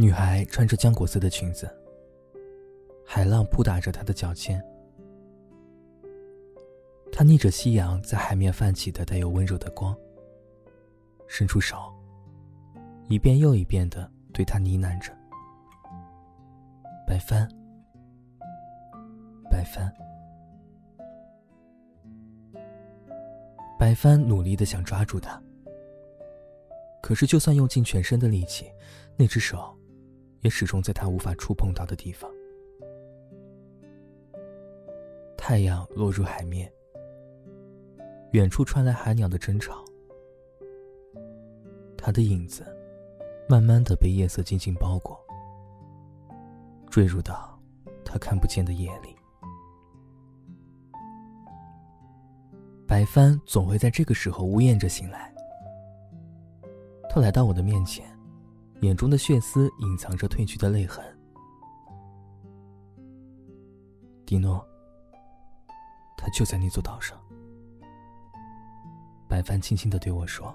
女孩穿着浆果色的裙子，海浪扑打着她的脚尖。她逆着夕阳，在海面泛起的带有温柔的光，伸出手，一遍又一遍的对他呢喃着：“白帆，白帆。”白帆努力的想抓住他，可是就算用尽全身的力气，那只手也始终在他无法触碰到的地方。太阳落入海面，远处传来海鸟的争吵。他的影子慢慢的被夜色紧紧包裹，坠入到他看不见的夜里。白帆总会在这个时候呜咽着醒来。他来到我的面前，眼中的血丝隐藏着褪去的泪痕。迪诺，他就在那座岛上。白帆轻轻的对我说：“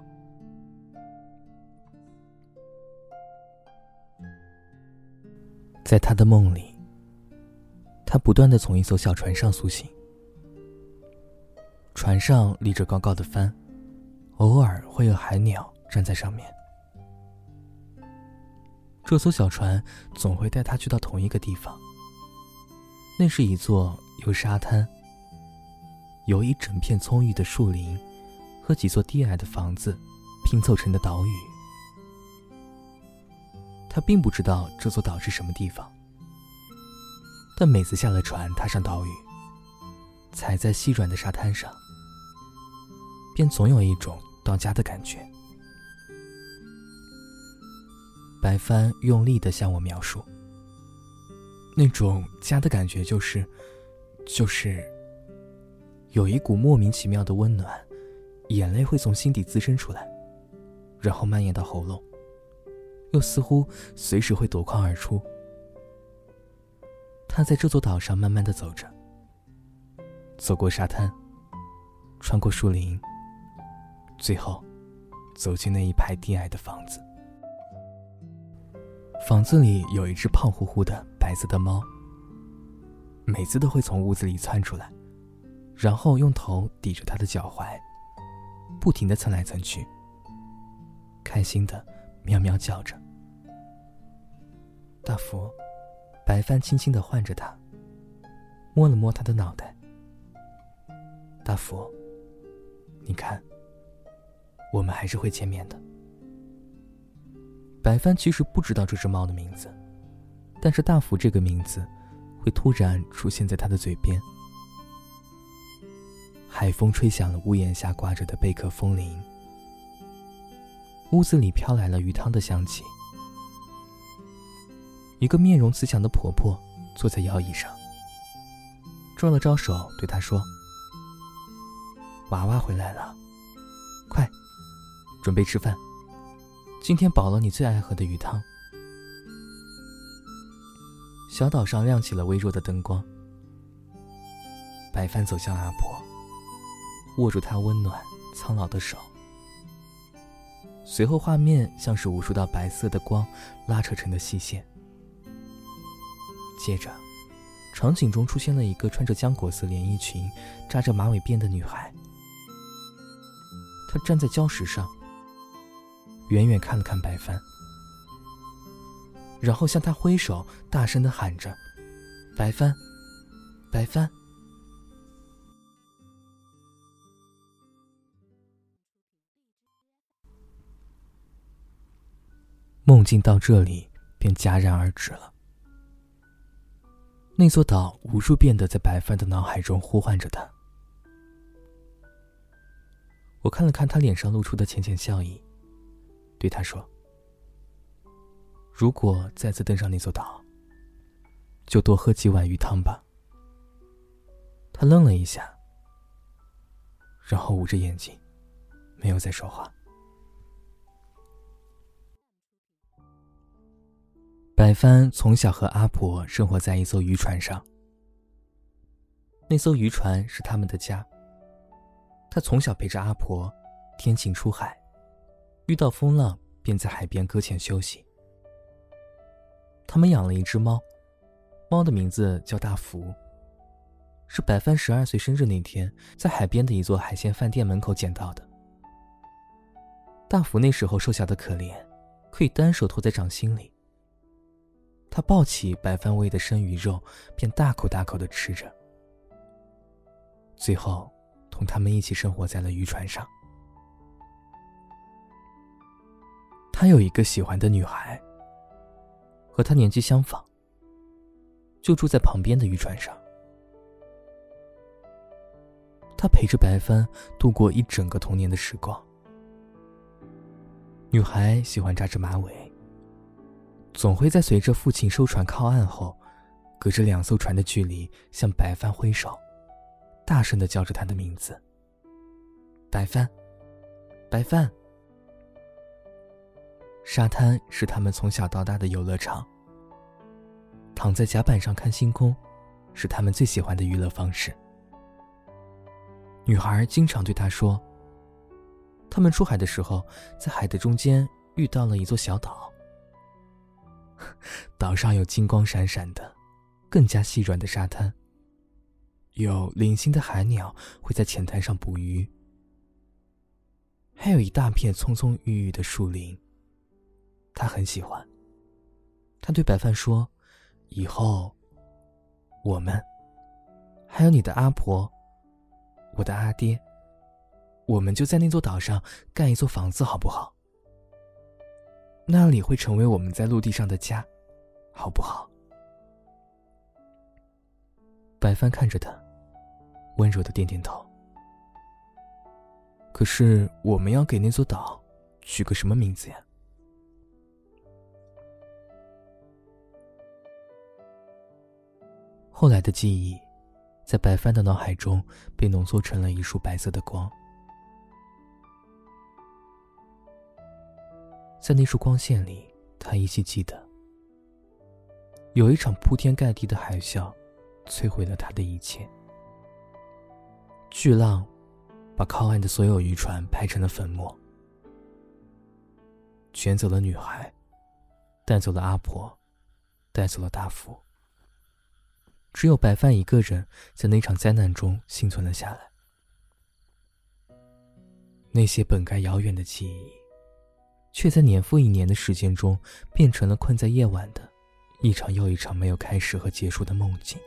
在他的梦里，他不断的从一艘小船上苏醒。”船上立着高高的帆，偶尔会有海鸟站在上面。这艘小船总会带他去到同一个地方。那是一座由沙滩、由一整片葱郁的树林和几座低矮的房子拼凑成的岛屿。他并不知道这座岛是什么地方，但每次下了船，踏上岛屿，踩在细软的沙滩上。便总有一种到家的感觉。白帆用力的向我描述，那种家的感觉就是，就是，有一股莫名其妙的温暖，眼泪会从心底滋生出来，然后蔓延到喉咙，又似乎随时会夺眶而出。他在这座岛上慢慢的走着，走过沙滩，穿过树林。最后，走进那一排低矮的房子。房子里有一只胖乎乎的白色的猫，每次都会从屋子里窜出来，然后用头抵着他的脚踝，不停的蹭来蹭去，开心的喵喵叫着。大福，白帆轻轻的唤着他，摸了摸他的脑袋。大福，你看。我们还是会见面的。白帆其实不知道这只猫的名字，但是大福这个名字会突然出现在他的嘴边。海风吹响了屋檐下挂着的贝壳风铃，屋子里飘来了鱼汤的香气。一个面容慈祥的婆婆坐在摇椅上，招了招手，对他说：“娃娃回来了，快。”准备吃饭。今天煲了你最爱喝的鱼汤。小岛上亮起了微弱的灯光。白帆走向阿婆，握住她温暖苍老的手。随后，画面像是无数道白色的光拉扯成的细线。接着，场景中出现了一个穿着浆果色连衣裙、扎着马尾辫的女孩。她站在礁石上。远远看了看白帆，然后向他挥手，大声的喊着：“白帆，白帆。”梦境到这里便戛然而止了。那座岛无数遍的在白帆的脑海中呼唤着他。我看了看他脸上露出的浅浅笑意。对他说：“如果再次登上那座岛，就多喝几碗鱼汤吧。”他愣了一下，然后捂着眼睛，没有再说话。白帆从小和阿婆生活在一艘渔船上，那艘渔船是他们的家。他从小陪着阿婆，天晴出海。遇到风浪，便在海边搁浅休息。他们养了一只猫，猫的名字叫大福。是白帆十二岁生日那天，在海边的一座海鲜饭店门口捡到的。大福那时候瘦小的可怜，可以单手托在掌心里。他抱起白帆喂的生鱼肉，便大口大口的吃着。最后，同他们一起生活在了渔船上。他有一个喜欢的女孩，和他年纪相仿，就住在旁边的渔船上。他陪着白帆度过一整个童年的时光。女孩喜欢扎着马尾，总会在随着父亲收船靠岸后，隔着两艘船的距离向白帆挥手，大声的叫着他的名字。白帆，白帆。沙滩是他们从小到大的游乐场。躺在甲板上看星空，是他们最喜欢的娱乐方式。女孩经常对他说：“他们出海的时候，在海的中间遇到了一座小岛。岛上有金光闪闪的、更加细软的沙滩，有零星的海鸟会在浅滩上捕鱼，还有一大片葱葱郁郁的树林。他很喜欢。他对白帆说：‘以后，我们还有你的阿婆。’”我的阿爹，我们就在那座岛上盖一座房子，好不好？那里会成为我们在陆地上的家，好不好？白帆看着他，温柔的点点头。可是我们要给那座岛取个什么名字呀？后来的记忆。在白帆的脑海中被浓缩成了一束白色的光，在那束光线里，他依稀记得，有一场铺天盖地的海啸，摧毁了他的一切。巨浪把靠岸的所有渔船拍成了粉末，卷走了女孩，带走了阿婆，带走了大福。只有白帆一个人在那场灾难中幸存了下来。那些本该遥远的记忆，却在年复一年的时间中变成了困在夜晚的一场又一场没有开始和结束的梦境。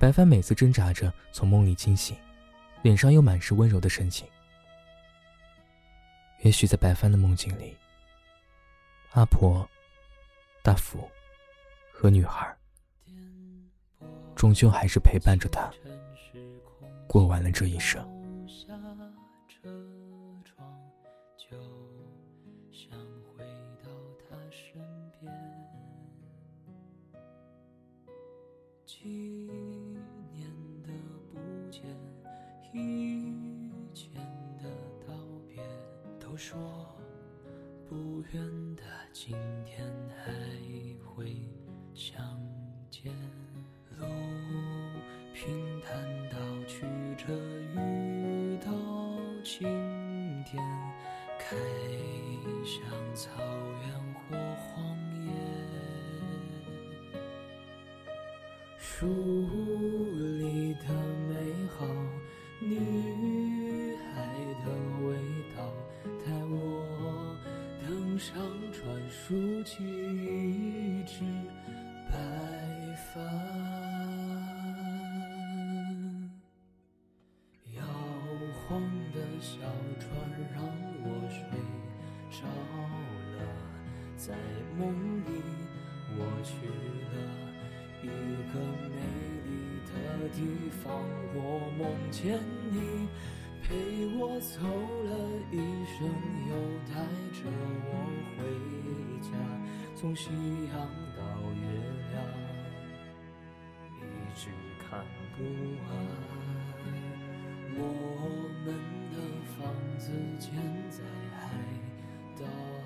白帆每次挣扎着从梦里惊醒，脸上又满是温柔的神情。也许在白帆的梦境里，阿婆、大福和女孩。终究还是陪伴着他，过完了这一生。下车窗就想回到他身边几年的不见，一千的道别，都说不远的今天还会相见。路平坦到曲折，遇到晴天，开向草原或荒野。书里的美好，女孩的味道，带我登上传书记小船让我睡着了，在梦里我去了一个美丽的地方。我梦见你陪我走了一生，又带着我回家，从夕阳到月亮，一直看不完。我们的。房子建在海岛。